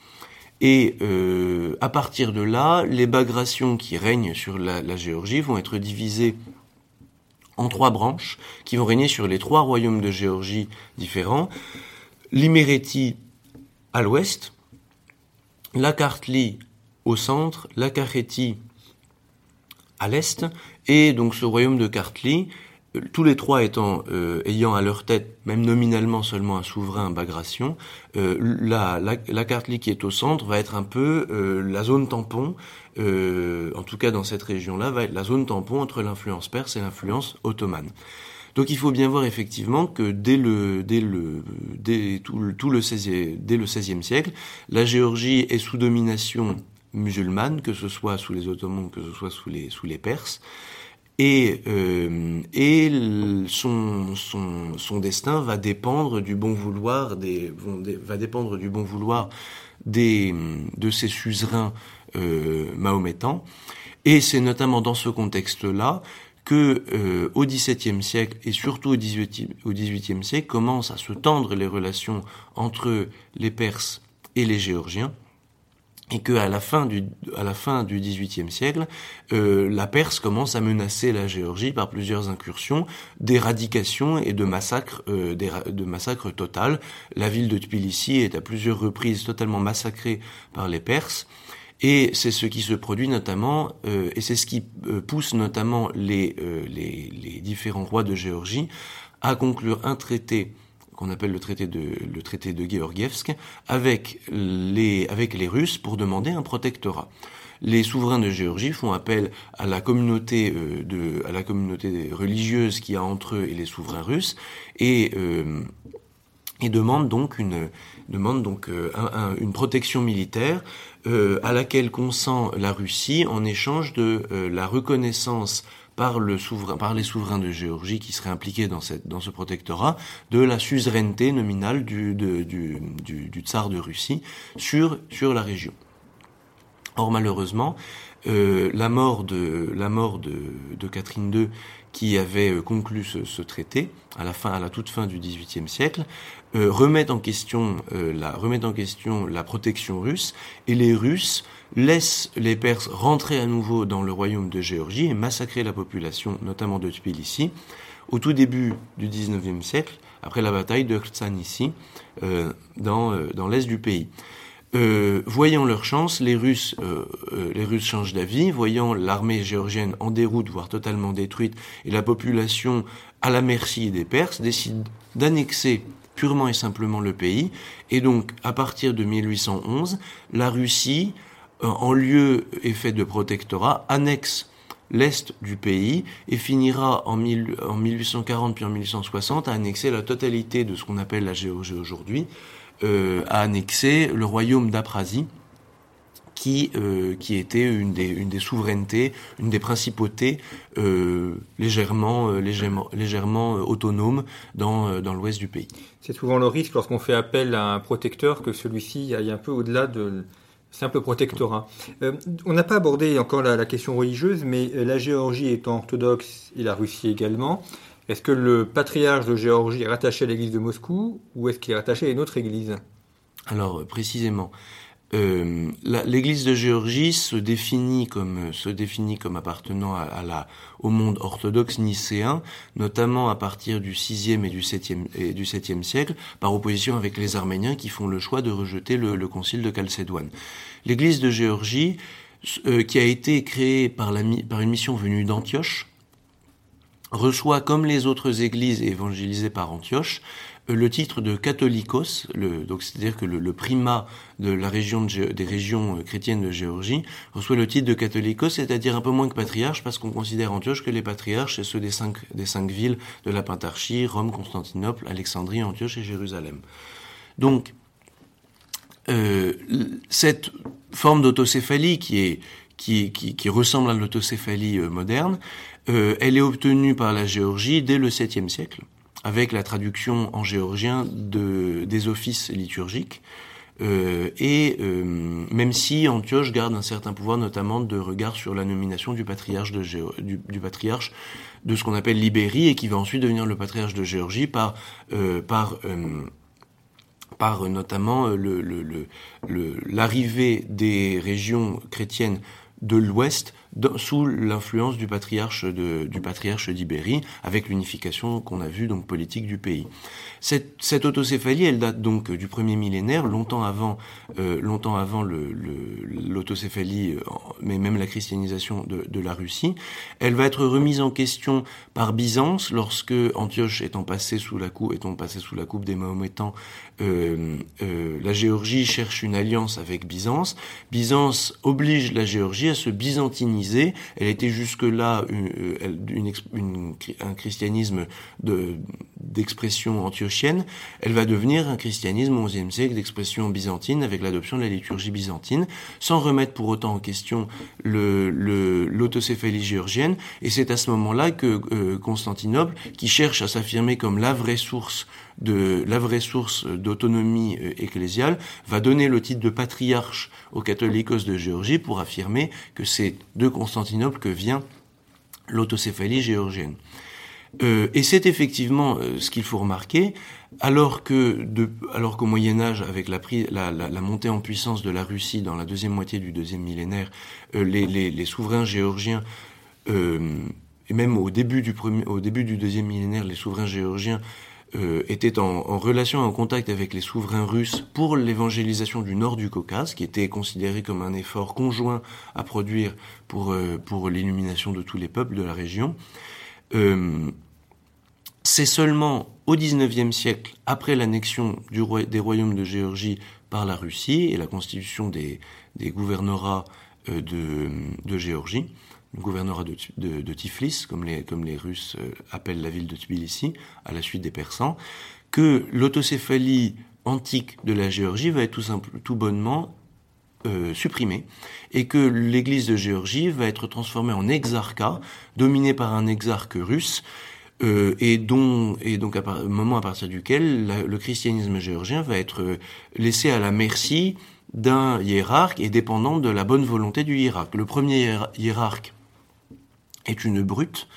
Et euh, à partir de là, les bagrations qui règnent sur la, la, Géorgie vont être divisées en trois branches, qui vont régner sur les trois royaumes de Géorgie différents. L'Imérétie à l'ouest, la Kartli au centre, la Kachétie à l'est, et donc ce royaume de Kartli, euh, tous les trois étant euh, ayant à leur tête, même nominalement seulement un souverain Bagration, euh, la, la, la, Kartli qui est au centre va être un peu la zone tampon, en tout cas dans cette région-là, va être la zone tampon entre l'influence perse et l'influence ottomane. Donc il faut bien voir effectivement que dès le, dès le, dès tout le, tout le 16e, dès le XVIe siècle, la Géorgie est sous domination musulmane, que ce soit sous les Ottomans, que ce soit sous les, sous les Perses. Et, euh, son, destin va dépendre du bon vouloir des, va dépendre du bon vouloir des, de ses suzerains euh, mahométans. Et c'est notamment dans ce contexte-là que euh, au XVIIe siècle et surtout au XVIIIe au XVIIIe siècle commencent à se tendre les relations entre les Perses et les Géorgiens et que à la fin du à la fin du XVIIIe siècle, euh, la Perse commence à menacer la Géorgie par plusieurs incursions, d'éradication et de massacres, euh, de massacres total. La ville de Tbilissi est à plusieurs reprises totalement massacrée par les Perses. Et c'est ce qui se produit notamment, euh, et c'est ce qui euh, pousse notamment les, euh, les, les, différents rois de Géorgie à conclure un traité qu'on appelle le traité de le traité de Georgievsk avec les avec les Russes pour demander un protectorat. Les souverains de Géorgie font appel à la communauté de à la communauté religieuse qui a entre eux et les souverains russes et et demandent donc une demande donc une protection militaire euh, à laquelle consent la Russie en échange de euh, la reconnaissance par, le les souverains de Géorgie qui seraient impliqués dans, cette, ce protectorat de la suzeraineté nominale du, tsar de Russie sur, la région. Or malheureusement, euh, la mort de Catherine II, qui avait euh, conclu ce, traité à la toute fin du XVIIIe siècle, euh, remet en question la remet en question la protection russe et les Russes laissent les Perses rentrer à nouveau dans le royaume de Géorgie et massacrer la population, notamment de Tbilissi, au tout début du XIXe siècle, après la bataille de Ktsanissi, euh, dans, euh, dans l'est du pays. Euh, voyant leur chance, les Russes, euh, les Russes changent d'avis, voyant l'armée géorgienne en déroute, voire totalement détruite, et la population à la merci des Perses, décident d'annexer purement et simplement le pays. Et donc, à partir de 1811, la Russie, en lieu et fait de protectorat, annexe l'est du pays et finira en, mille, en 1840 puis en 1860 à annexer la totalité de ce qu'on appelle la Géorgie aujourd'hui, euh, à annexer le royaume d'Aprasie, qui, euh, qui était une des, une des souverainetés, une des principautés euh, légèrement, euh, légèrement, légèrement autonomes dans, dans l'ouest du pays. C'est souvent le risque lorsqu'on fait appel à un protecteur que celui-ci aille un peu au-delà de simple protectorat. Euh, on n'a pas abordé encore la, la, question religieuse, mais la Géorgie étant orthodoxe et la Russie également, est-ce que le patriarche de Géorgie est rattaché à l'église de Moscou ou est-ce qu'il est rattaché à une autre église? Alors, précisément, euh, l'Église de Géorgie se définit comme se définit comme appartenant à, la au monde orthodoxe nicéen, notamment à partir du 6e et du 7e et du 7e siècle, par opposition avec les Arméniens qui font le choix de rejeter le, le concile de Chalcédoine. L'Église de Géorgie, euh, qui a été créée par, la, par une mission venue d'Antioche, reçoit comme les autres églises évangélisées par Antioche le titre de catholicos, donc c'est-à-dire que le, le, primat de la région de, des régions chrétiennes de Géorgie reçoit le titre de catholicos, c'est-à-dire un peu moins que patriarche, parce qu'on considère Antioche que les patriarches, c'est ceux des cinq, des cinq villes de la Pentarchie, Rome, Constantinople, Alexandrie, Antioche et Jérusalem. Donc, euh, cette forme d'autocéphalie qui ressemble à l'autocéphalie euh, moderne, euh, elle est obtenue par la Géorgie dès le 7e siècle avec la traduction en géorgien de, des offices liturgiques. Euh, et euh, même si Antioche garde un certain pouvoir, notamment de regard sur la nomination du patriarche de, ce qu'on appelle l'Ibérie et qui va ensuite devenir le patriarche de Géorgie par euh, par par notamment l'arrivée des régions chrétiennes de l'Ouest sous l'influence du patriarche d'Ibérie, avec l'unification qu'on a vue donc politique du pays. Cette, autocéphalie, elle date donc du premier millénaire, longtemps avant, euh, l'autocéphalie, le, mais même la christianisation de, la Russie. Elle va être remise en question par Byzance lorsque Antioche étant passé sous la coupe, sous la coupe des Mahométans, euh, euh, la Géorgie cherche une alliance avec Byzance. Byzance oblige la Géorgie à se byzantiniser elle était jusque-là une, un christianisme d'expression de, antiochienne. Elle va devenir un christianisme au XIe siècle d'expression byzantine avec l'adoption de la liturgie byzantine, sans remettre pour autant en question l'autocéphalie géorgienne. Et c'est à ce moment-là que euh, Constantinople, qui cherche à s'affirmer comme la vraie source de la vraie source d'autonomie euh, ecclésiale, va donner le titre de patriarche aux catholiques de Géorgie pour affirmer que c'est de Constantinople que vient l'autocéphalie géorgienne. Euh, et c'est effectivement euh, ce qu'il faut remarquer, alors que alors qu'au Moyen Âge, avec la, la, montée en puissance de la Russie dans la deuxième moitié du deuxième millénaire, les, souverains géorgiens et même au début du premier, au début du deuxième millénaire, les souverains géorgiens euh, était en, en, relation, en contact avec les souverains russes pour l'évangélisation du nord du Caucase, qui était considéré comme un effort conjoint à produire pour, euh, pour l'illumination de tous les peuples de la région. Euh, c'est seulement au XIXe siècle, après l'annexion roi, des royaumes de Géorgie par la Russie et la constitution des, des gouvernorats euh, de, de Géorgie, le gouvernorat de, Tiflis, comme les, comme les Russes euh, appellent la ville de Tbilissi, à la suite des Persans, que l'autocéphalie antique de la Géorgie va être tout, tout bonnement supprimée et que l'église de Géorgie va être transformée en exarcat, dominée par un exarque russe, et dont et donc à moment à partir duquel le christianisme géorgien va être laissé à la merci d'un hiérarque et dépendant de la bonne volonté du hiérarque. Le premier hiérarque est une brute.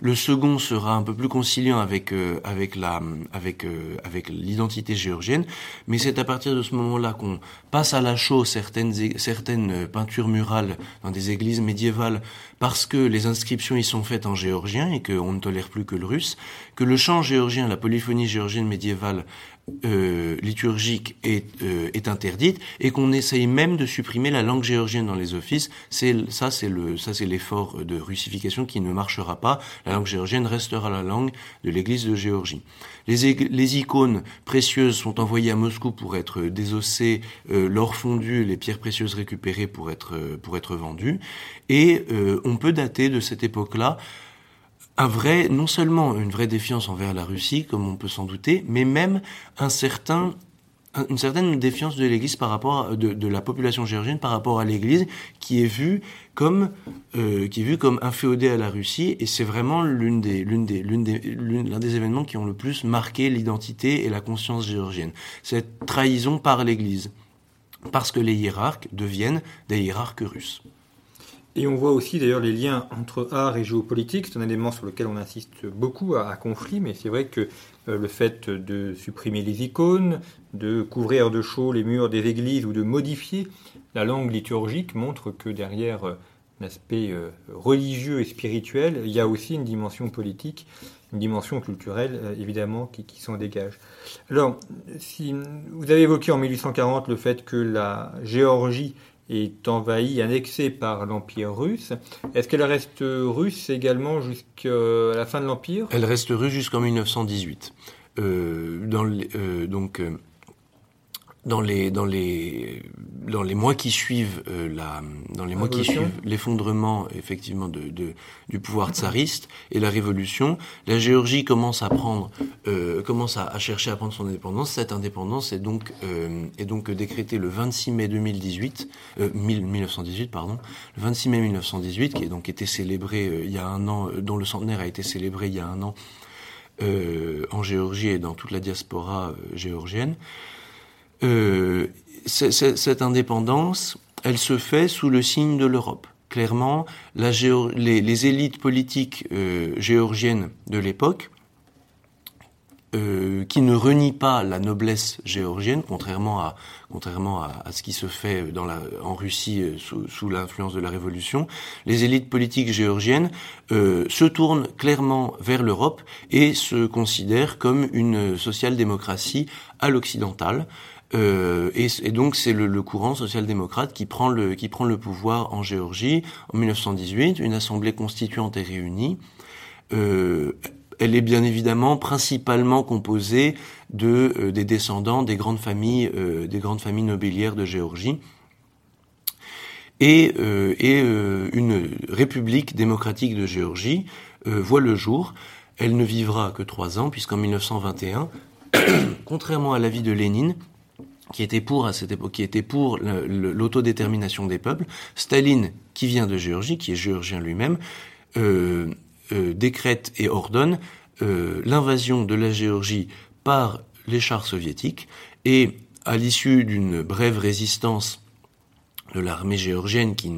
Le second sera un peu plus conciliant avec euh, avec la avec euh, avec l'identité géorgienne, mais c'est à partir de ce moment-là qu'on passe à la chaux certaines certaines peintures murales dans des églises médiévales parce que les inscriptions y sont faites en géorgien et qu'on ne tolère plus que le russe, que le chant géorgien, la polyphonie géorgienne médiévale euh, liturgique est, euh, est interdite et qu'on essaye même de supprimer la langue géorgienne dans les offices. C'est ça, c'est le ça c'est l'effort de russification qui ne marchera pas. La langue géorgienne restera la langue de l'Église de Géorgie. Les, les icônes précieuses sont envoyées à Moscou pour être désossées, euh, l'or fondu, les pierres précieuses récupérées pour être pour être vendues. Et on peut dater de cette époque-là un vrai, non seulement une vraie défiance envers la Russie, comme on peut s'en douter, mais même une certaine défiance de l'Église par rapport de, la population géorgienne par rapport à l'Église qui est vue comme euh, inféodée à la Russie et c'est vraiment l'un des événements qui ont le plus marqué l'identité et la conscience géorgienne cette trahison par l'Église parce que les hiérarques deviennent des hiérarques russes. Et on voit aussi d'ailleurs les liens entre art et géopolitique. C'est un élément sur lequel on insiste beaucoup à, conflit, mais c'est vrai que euh, le fait de supprimer les icônes, de couvrir de chaux les murs des églises ou de modifier la langue liturgique montre que derrière euh, l'aspect euh, religieux et spirituel, il y a aussi une dimension politique, une dimension culturelle évidemment qui, qui s'en dégage. Alors, si vous avez évoqué en 1840 le fait que la Géorgie est envahie, annexée par l'Empire russe. Est-ce qu'elle reste russe également jusqu'à la fin de l'Empire? Elle reste russe jusqu'en 1918. Euh, euh, donc, euh, dans les dans les dans les mois qui suivent euh, la dans les mois qui suivent l'effondrement effectivement de, de, du pouvoir tsariste et la révolution, la Géorgie commence à prendre euh, commence à, à, chercher à prendre son indépendance. Cette indépendance est donc euh, est donc décrétée le 26 mai 2018 euh, 1918 pardon le 26 mai 1918 qui est donc été célébré euh, il y a un an dont le centenaire a été célébré il y a un an en Géorgie et dans toute la diaspora géorgienne. Euh, cette indépendance, elle se fait sous le signe de l'Europe. Clairement, la les, les, élites politiques euh, géorgiennes de l'époque, euh, qui ne renient pas la noblesse géorgienne, contrairement à, contrairement à, ce qui se fait dans la, en Russie euh, sous, sous l'influence de la Révolution, les élites politiques géorgiennes euh, se tournent clairement vers l'Europe et se considèrent comme une social-démocratie à l'occidentale. Euh, et, et, donc c'est le, le, courant social-démocrate qui prend le qui prend le pouvoir en Géorgie en 1918. Une assemblée constituante est réunie. Euh, elle est bien évidemment principalement composée de euh, des descendants des grandes familles euh, des grandes familles nobiliaires de Géorgie et, euh, et une république démocratique de Géorgie voit le jour. Elle ne vivra que trois ans puisqu'en 1921, contrairement à l'avis de Lénine, qui était pour à cette époque, qui était pour l'autodétermination des peuples. Staline, qui vient de Géorgie, qui est géorgien lui-même, euh, euh, décrète et ordonne euh, l'invasion de la Géorgie par les chars soviétiques et à l'issue d'une brève résistance de l'armée géorgienne qui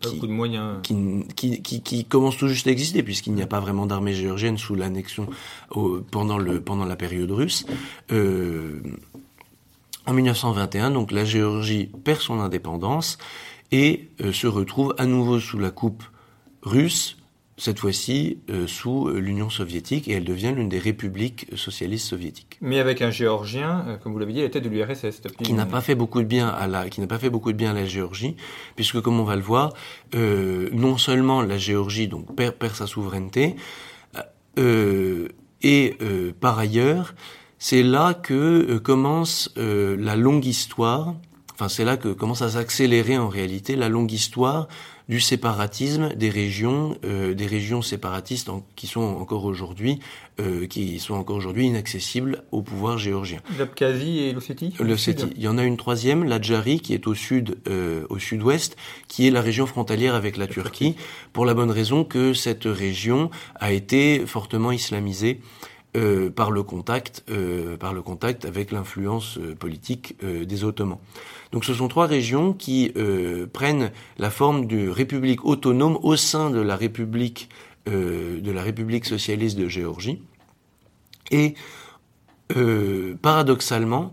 qui, de moyens. Qui, qui, qui, commence tout juste à exister puisqu'il n'y a pas vraiment d'armée géorgienne sous l'annexion pendant le pendant la période russe. Euh, en 1921, donc la Géorgie perd son indépendance et euh, se retrouve à nouveau sous la coupe russe, cette fois-ci euh, sous euh, l'Union soviétique, et elle devient l'une des républiques socialistes soviétiques. Mais avec un Géorgien, comme vous l'avez dit, à la tête de l'URSS. Qui n'a pas fait beaucoup de bien à la, qui n'a pas fait beaucoup de bien à la Géorgie, puisque comme on va le voir, non seulement la Géorgie donc perd, perd sa souveraineté, et par ailleurs c'est là que euh, commence euh, la longue histoire, enfin c'est là que commence à s'accélérer en réalité la longue histoire du séparatisme des régions, euh, des régions séparatistes qui sont encore aujourd'hui, euh, qui sont encore aujourd'hui inaccessibles au pouvoir géorgien. L'Abkhazie et l'Ossétie? L'Ossétie. Il y en a une troisième, l'Adjari, qui est au sud, euh, au sud-ouest, qui est la région frontalière avec la Turquie, pour la bonne raison que cette région a été fortement islamisée. Euh, par le contact, euh, par le contact avec l'influence euh, politique des Ottomans. Donc, ce sont trois régions qui prennent la forme de république autonome au sein de la République de la République socialiste de Géorgie. Et paradoxalement,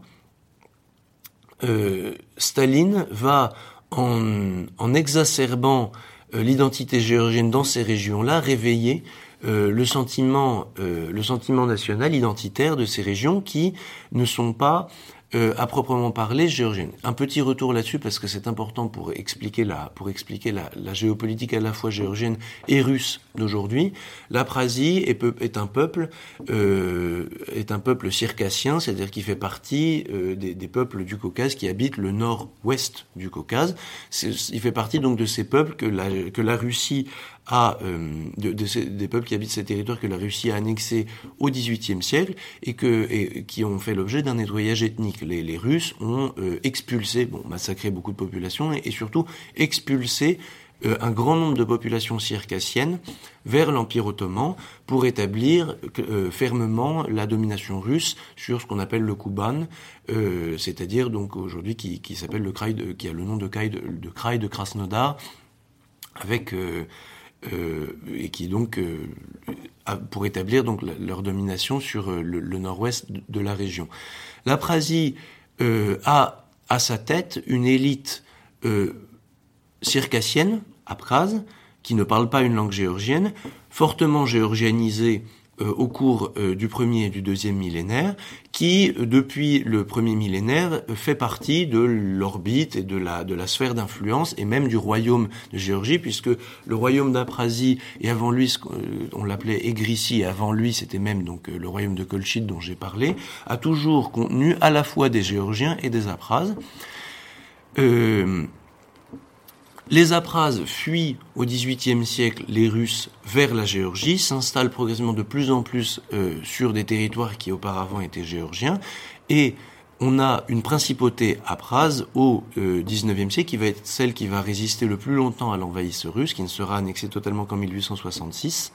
Staline va en, en exacerbant l'identité géorgienne dans ces régions-là réveiller euh, le sentiment, euh, le sentiment national identitaire de ces régions qui ne sont pas euh, à proprement parler géorgienne. Un petit retour là-dessus parce que c'est important pour expliquer la pour expliquer la, la, géopolitique à la fois géorgienne et russe d'aujourd'hui. L'Aprasie est, est, un peuple euh, est un peuple circassien, c'est-à-dire qui fait partie euh, des, des, peuples du Caucase qui habitent le nord-ouest du Caucase. Il fait partie donc de ces peuples que la que la Russie a euh, de, de ces, des peuples qui habitent ces territoires que la Russie a annexés au XVIIIe siècle et que et, qui ont fait l'objet d'un nettoyage ethnique. Les, les Russes ont euh, expulsé, bon, massacré beaucoup de populations et, et surtout expulsé euh, un grand nombre de populations circassiennes vers l'Empire ottoman pour établir euh, fermement la domination russe sur ce qu'on appelle le Kuban, euh, c'est-à-dire donc aujourd'hui qui, qui s'appelle le Kraï de, qui a le nom de Kraï de, de, Kraï de Krasnodar, avec euh, et qui donc euh, pour établir donc leur domination sur euh, le, nord-ouest de, la région. La Prasie a à sa tête une élite circassienne, abkhaz, qui ne parle pas une langue géorgienne, fortement géorgianisée euh, au cours euh, du premier et du deuxième millénaire, qui, euh, depuis le premier millénaire, fait partie de l'orbite et de la, de la sphère d'influence, et même du royaume de Géorgie, puisque le royaume d'Aprasie, et avant lui, on l'appelait Égrissi, et avant lui, c'était même donc le royaume de Colchide dont j'ai parlé, a toujours contenu à la fois des Géorgiens et des Aprazes. Euh, les Aprazes fuient au XVIIIe siècle les Russes vers la Géorgie, s'installent progressivement de plus en plus euh, sur des territoires qui auparavant étaient géorgiens, et on a une principauté aprase au euh, XIXe siècle qui va être celle qui va résister le plus longtemps à l'envahisseur russe, qui ne sera annexée totalement qu'en 1866,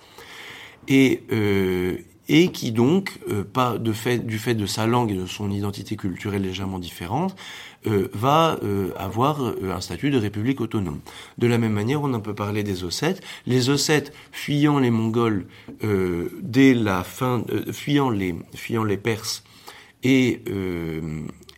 et, euh, et qui donc, euh, pas du fait de sa langue et de son identité culturelle légèrement différente, euh, va euh, avoir euh, un statut de république autonome. De la même manière, on en peut parler des Ossètes. Les Ossètes, fuyant les Mongols dès la fin, fuyant les, fuyant les Perses et,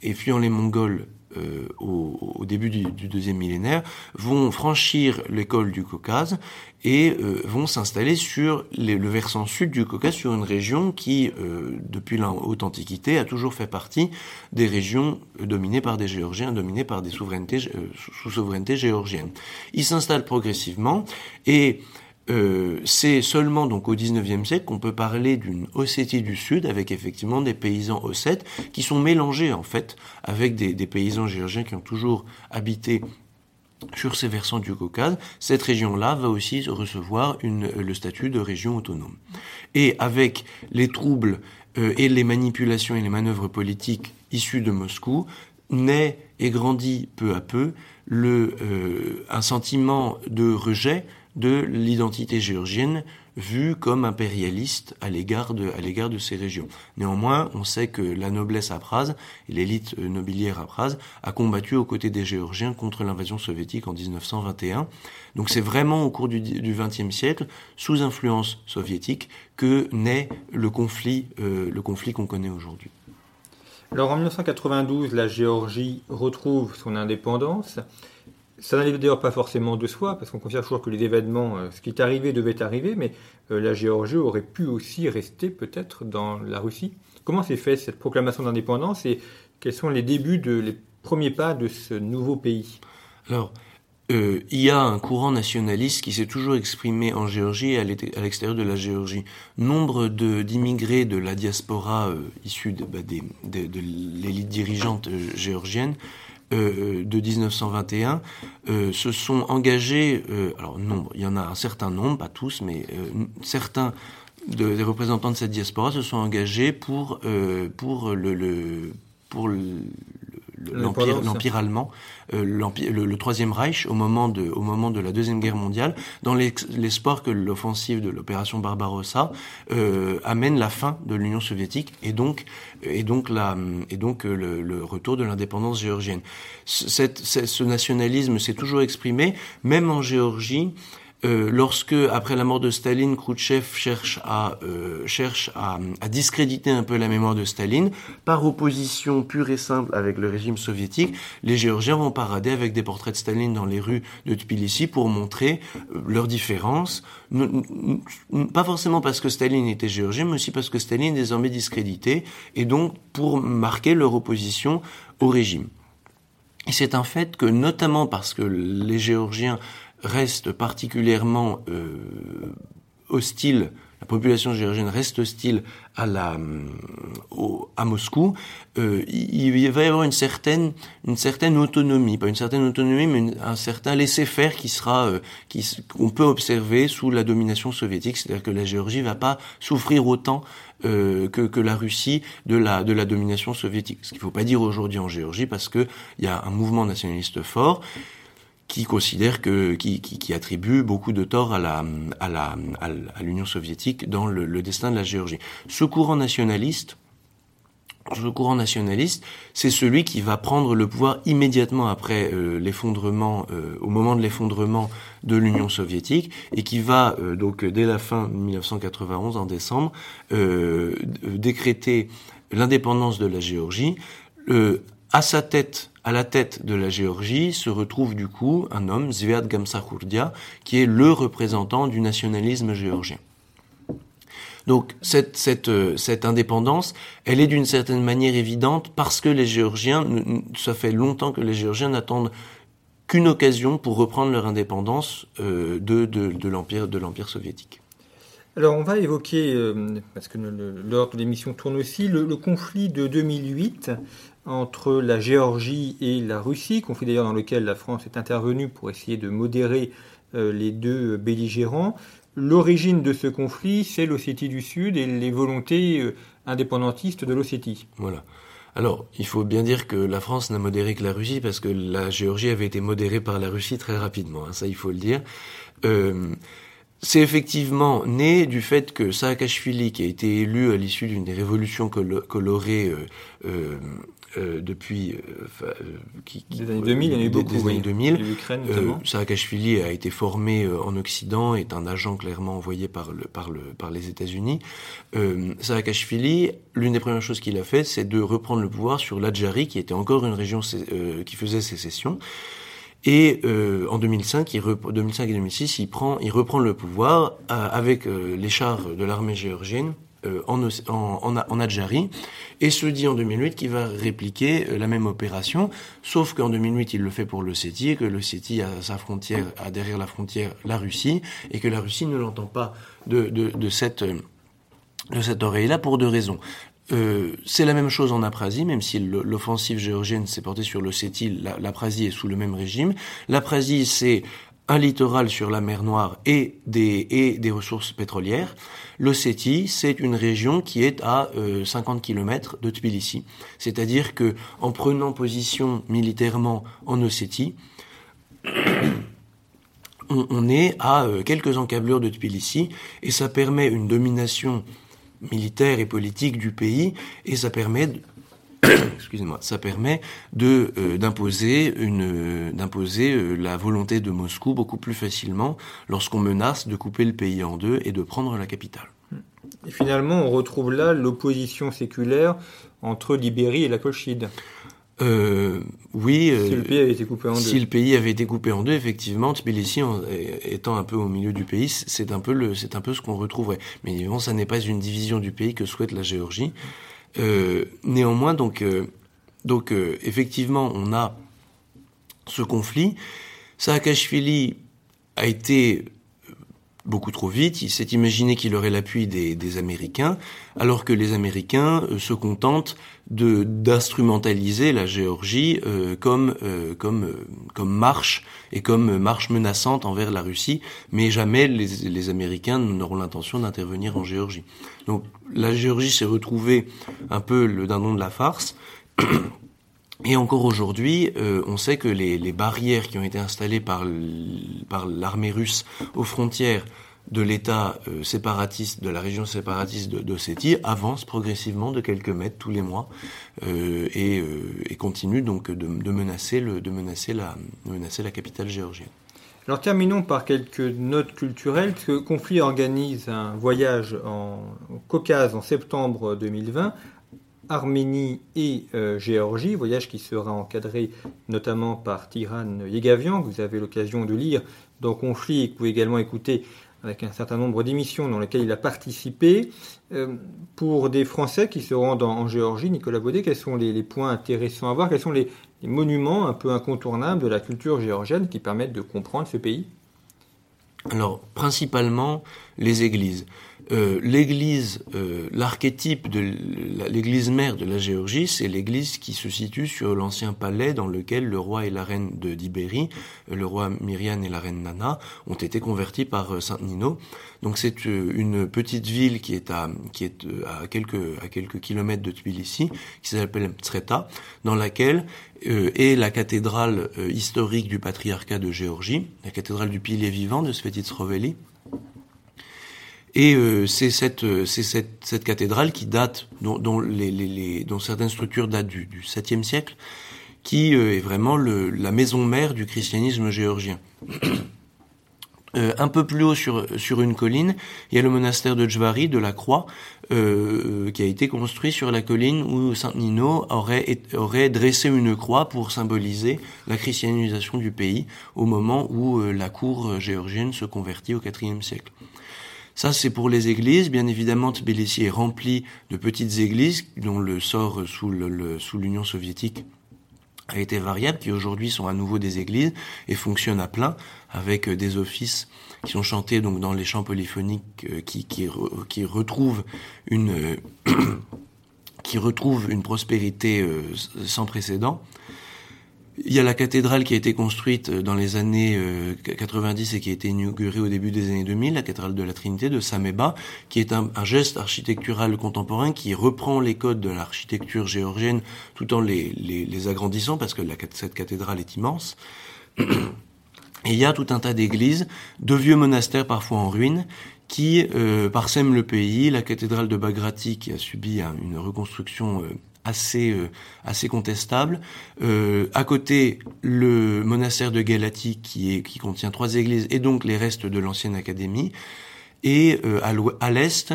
et fuyant les Mongols euh, au, au, début du, du, deuxième millénaire, vont franchir l'école du Caucase et euh, vont s'installer sur les, le versant sud du Caucase, sur une région qui, euh, depuis la haute antiquité, a toujours fait partie des régions dominées par des Géorgiens, dominées par des souverainetés sous souveraineté géorgienne. Ils s'installent progressivement et euh, c'est seulement donc au XIXe siècle qu'on peut parler d'une Ossétie du Sud avec effectivement des paysans ossètes qui sont mélangés en fait avec des, paysans géorgiens qui ont toujours habité sur ces versants du Caucase, cette région-là va aussi recevoir le statut de région autonome. Et avec les troubles euh, et les manipulations et les manœuvres politiques issues de Moscou, naît et grandit peu à peu le, euh, un sentiment de rejet de l'identité géorgienne vue comme impérialiste à l'égard de, à de ces régions. Néanmoins, on sait que la noblesse et l'élite nobiliaire aprase a combattu aux côtés des Géorgiens contre l'invasion soviétique en 1921. Donc c'est vraiment au cours du XXe siècle, sous influence soviétique, que naît le conflit, euh, le conflit qu'on connaît aujourd'hui. Alors en 1992, la Géorgie retrouve son indépendance. Ça n'allait d'ailleurs pas forcément de soi, parce qu'on considère toujours que les événements, euh, ce qui est arrivé devait arriver, mais euh, la Géorgie aurait pu aussi rester peut-être dans la Russie. Comment s'est fait cette proclamation d'indépendance et quels sont les débuts, de, les premiers pas de ce nouveau pays? Alors, euh, il y a un courant nationaliste qui s'est toujours exprimé en Géorgie et à l'extérieur de la Géorgie. Nombre d'immigrés de, de, la diaspora euh, issus de, bah, des, de, l'élite dirigeante géorgienne euh, de 1921 euh, se sont engagés, euh, alors nombre, il y en a un certain nombre, pas tous, mais certains des représentants de cette diaspora se sont engagés pour pour le, le pour le, l'empire allemand, euh, le, le, troisième Reich au moment de au moment de la deuxième guerre mondiale, dans l'espoir que l'offensive de l'opération Barbarossa euh, amène la fin de l'Union soviétique et donc et donc la et donc euh, le, retour de l'indépendance géorgienne. Cette, ce nationalisme s'est toujours exprimé, même en Géorgie. Euh, lorsque, après la mort de Staline, Khrouchtchev cherche à euh, cherche à, à, discréditer un peu la mémoire de Staline, par opposition pure et simple avec le régime soviétique, les Géorgiens vont parader avec des portraits de Staline dans les rues de Tbilissi pour montrer euh, leurs différences, pas forcément parce que Staline était géorgien, mais aussi parce que Staline est désormais discrédité, et donc pour marquer leur opposition au régime. Et c'est un fait que, notamment parce que les Géorgiens reste particulièrement euh, hostile, la population géorgienne reste hostile à la euh, à Moscou, euh, il, va y avoir une certaine une certaine autonomie, pas une certaine autonomie, mais un certain laisser-faire qui sera euh, qu'on peut observer sous la domination soviétique, c'est-à-dire que la Géorgie va pas souffrir autant euh, que, que la Russie de la de la domination soviétique. Ce qu'il faut pas dire aujourd'hui en Géorgie parce que il y a un mouvement nationaliste fort qui considère que, qui, qui, qui, attribue beaucoup de tort à la, à la, à l'Union soviétique dans le, le, destin de la Géorgie. Ce courant nationaliste, ce courant nationaliste, c'est celui qui va prendre le pouvoir immédiatement après euh, l'effondrement, euh, au moment de l'effondrement de l'Union soviétique, et qui va euh, donc dès la fin 1991, en décembre, décréter l'indépendance de la Géorgie. à sa tête à la tête de la Géorgie se retrouve du coup un homme, Zviad Gamsakhourdia, qui est le représentant du nationalisme géorgien. Donc cette, cette, euh, cette indépendance, elle est d'une certaine manière évidente parce que les Géorgiens, ça fait longtemps que les Géorgiens n'attendent qu'une occasion pour reprendre leur indépendance euh, de, de, de l'empire soviétique. Alors on va évoquer, euh, parce que l'ordre de l'émission tourne aussi, le, le, conflit de 2008 entre la Géorgie et la Russie, conflit d'ailleurs dans lequel la France est intervenue pour essayer de modérer euh, les deux belligérants. L'origine de ce conflit, c'est l'Ossétie du Sud et les volontés euh, indépendantistes de l'Ossétie. Voilà. Alors, il faut bien dire que la France n'a modéré que la Russie parce que la Géorgie avait été modérée par la Russie très rapidement. Hein, ça, il faut le dire. Euh, c'est effectivement né du fait que Saakashvili, qui a été élu à l'issue d'une colorées euh, euh, euh, depuis euh, euh, qui, des années 2000, il y en a eu beaucoup. Des, années 2000. Euh, Saakashvili a été formé en Occident, est un agent clairement envoyé par le par le par les États-Unis. Euh, Saakashvili, l'une des premières choses qu'il a fait, c'est de reprendre le pouvoir sur l'Adjari, qui était encore une région qui faisait sécession. Et euh, en 2005, il 2005 et 2006, il prend, il reprend le pouvoir avec les chars de l'armée géorgienne euh, en, en, en, Adjari et se dit en 2008 qu'il va répliquer euh, la même opération, sauf qu'en 2008 il le fait pour le et que le a sa frontière, a derrière la frontière la Russie et que la Russie ne l'entend pas de, de, cette de cette oreille-là pour deux raisons. Euh, c'est la même chose en Aprasie, même si l'offensive géorgienne s'est portée sur l'Ossétie, l'Aprasie est sous le même régime. L'Aprasie, c'est un littoral sur la mer Noire et des, ressources pétrolières. L'Ossétie, c'est une région qui est à 50 euh, km de Tbilissi. C'est-à-dire que en prenant position militairement en Ossétie, on, est à euh, quelques encablures de Tbilissi et ça permet une domination militaire et politique du pays et ça permet excusez-moi, ça permet de euh, d'imposer une d'imposer euh, la volonté de Moscou beaucoup plus facilement lorsqu'on menace de couper le pays en deux et de prendre la capitale. Et finalement, on retrouve là l'opposition séculaire entre l'Ibérie et la Colchide. Euh, oui. Si le pays avait été coupé en deux. Si le pays avait été coupé en deux, effectivement, Tbilissi étant un peu au milieu du pays, c'est un peu le, c'est un peu ce qu'on retrouverait. Mais évidemment, ça n'est pas une division du pays que souhaite la Géorgie. Euh, néanmoins, donc, euh, donc euh, effectivement, on a ce conflit. Saakashvili a été beaucoup trop vite. Il s'est imaginé qu'il aurait l'appui des, Américains, alors que les Américains euh, se contentent de d'instrumentaliser la Géorgie euh, comme euh, comme comme marche et comme marche menaçante envers la Russie, mais jamais les, les Américains n'auront l'intention d'intervenir en Géorgie. Donc la Géorgie s'est retrouvée un peu le dindon de la farce. Et encore aujourd'hui, euh, on sait que les, barrières qui ont été installées par l'armée russe aux frontières de l'État euh, séparatiste, de la région séparatiste d'Ossétie, avancent progressivement de quelques mètres tous les mois euh, et, et, continuent donc de, menacer la, capitale géorgienne. Alors terminons par quelques notes culturelles. Ce conflit organise un voyage en, au Caucase en septembre 2020 Arménie et euh, Géorgie, voyage qui sera encadré notamment par Tiran Yegavian, que vous avez l'occasion de lire dans Conflit et que vous pouvez également écouter avec un certain nombre d'émissions dans lesquelles il a participé. Euh, pour des Français qui se rendent en, Géorgie, Nicolas Baudet, quels sont les, points intéressants à voir? Quels sont les, monuments un peu incontournables de la culture géorgienne qui permettent de comprendre ce pays? Alors, principalement les églises. Euh, l'église, euh, l'archétype de l'église mère de la Géorgie, c'est l'église qui se situe sur l'ancien palais dans lequel le roi et la reine de d'Ibérie, euh, le roi Myriane et la reine Nana, ont été convertis par Saint Nino. Donc c'est une petite ville qui est à qui est à quelques à quelques kilomètres de Tbilissi, qui s'appelle Tsreta, dans laquelle est la cathédrale historique du patriarcat de Géorgie, la cathédrale du pilier vivant de Svetitsroveli et euh, c'est cette, euh, c'est cette, cette, cathédrale qui date, dont, dont, les, les, dont certaines structures datent du, du 7e siècle, qui euh, est vraiment le, la maison mère du christianisme géorgien. un peu plus haut sur, sur une colline, il y a le monastère de Djvari, de la Croix, qui a été construit sur la colline où Saint Nino aurait, aurait dressé une croix pour symboliser la christianisation du pays au moment où la cour géorgienne se convertit au IVe siècle. Ça, c'est pour les églises. Bien évidemment, Tbilissi est rempli de petites églises dont le sort sous l'Union soviétique a été variable, qui aujourd'hui sont à nouveau des églises et fonctionnent à plein avec euh, des offices qui sont chantés donc dans les chants polyphoniques euh, euh, qui retrouvent une prospérité sans précédent. Il y a la cathédrale qui a été construite euh, dans les années 90 euh, et qui a été inaugurée au début des années 2000, la cathédrale de la Trinité de Sameba, qui est un, geste architectural contemporain qui reprend les codes de l'architecture géorgienne tout en les, les, agrandissant parce que la, cette cathédrale est immense. Et il y a tout un tas d'églises, de vieux monastères parfois en ruine, qui euh, parsèment le pays. La cathédrale de Bagrati qui a subi une reconstruction assez contestable. Euh, à côté, le monastère de Galati qui qui contient trois églises et donc les restes de l'ancienne académie. Et euh, à l'est,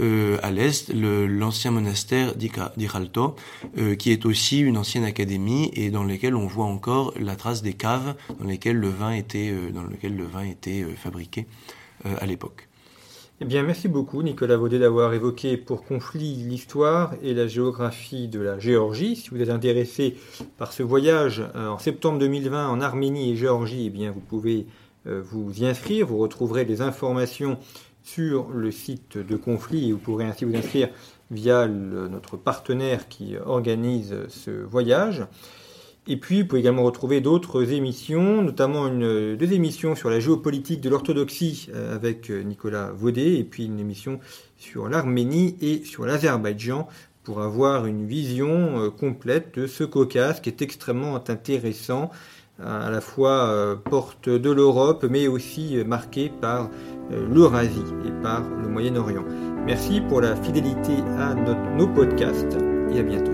euh, à l'est, l'ancien monastère d'Iralto, euh, qui est aussi une ancienne académie et dans lequel on voit encore la trace des caves dans lesquelles le vin était, euh, dans lequel le vin était fabriqué à l'époque. Eh bien, merci beaucoup, Nicolas Vaudet, d'avoir évoqué pour conflit l'histoire et la géographie de la Géorgie. Si vous êtes intéressé par ce voyage euh, en septembre 2020 en Arménie et Géorgie, eh bien, vous pouvez euh, vous y inscrire. Vous retrouverez des informations sur le site de conflit et vous pourrez ainsi vous inscrire via notre partenaire qui organise ce voyage. Et puis, vous pouvez également retrouver d'autres émissions, notamment deux émissions sur la géopolitique de l'orthodoxie euh, avec euh, Nicolas Vaudet, et puis une émission sur l'Arménie et sur l'Azerbaïdjan pour avoir une vision euh, complète de ce Caucase qui est extrêmement intéressant, à la fois porte de l'Europe, mais aussi marqué par l'Eurasie et par le Moyen-Orient. Merci pour la fidélité à nos podcasts et à bientôt.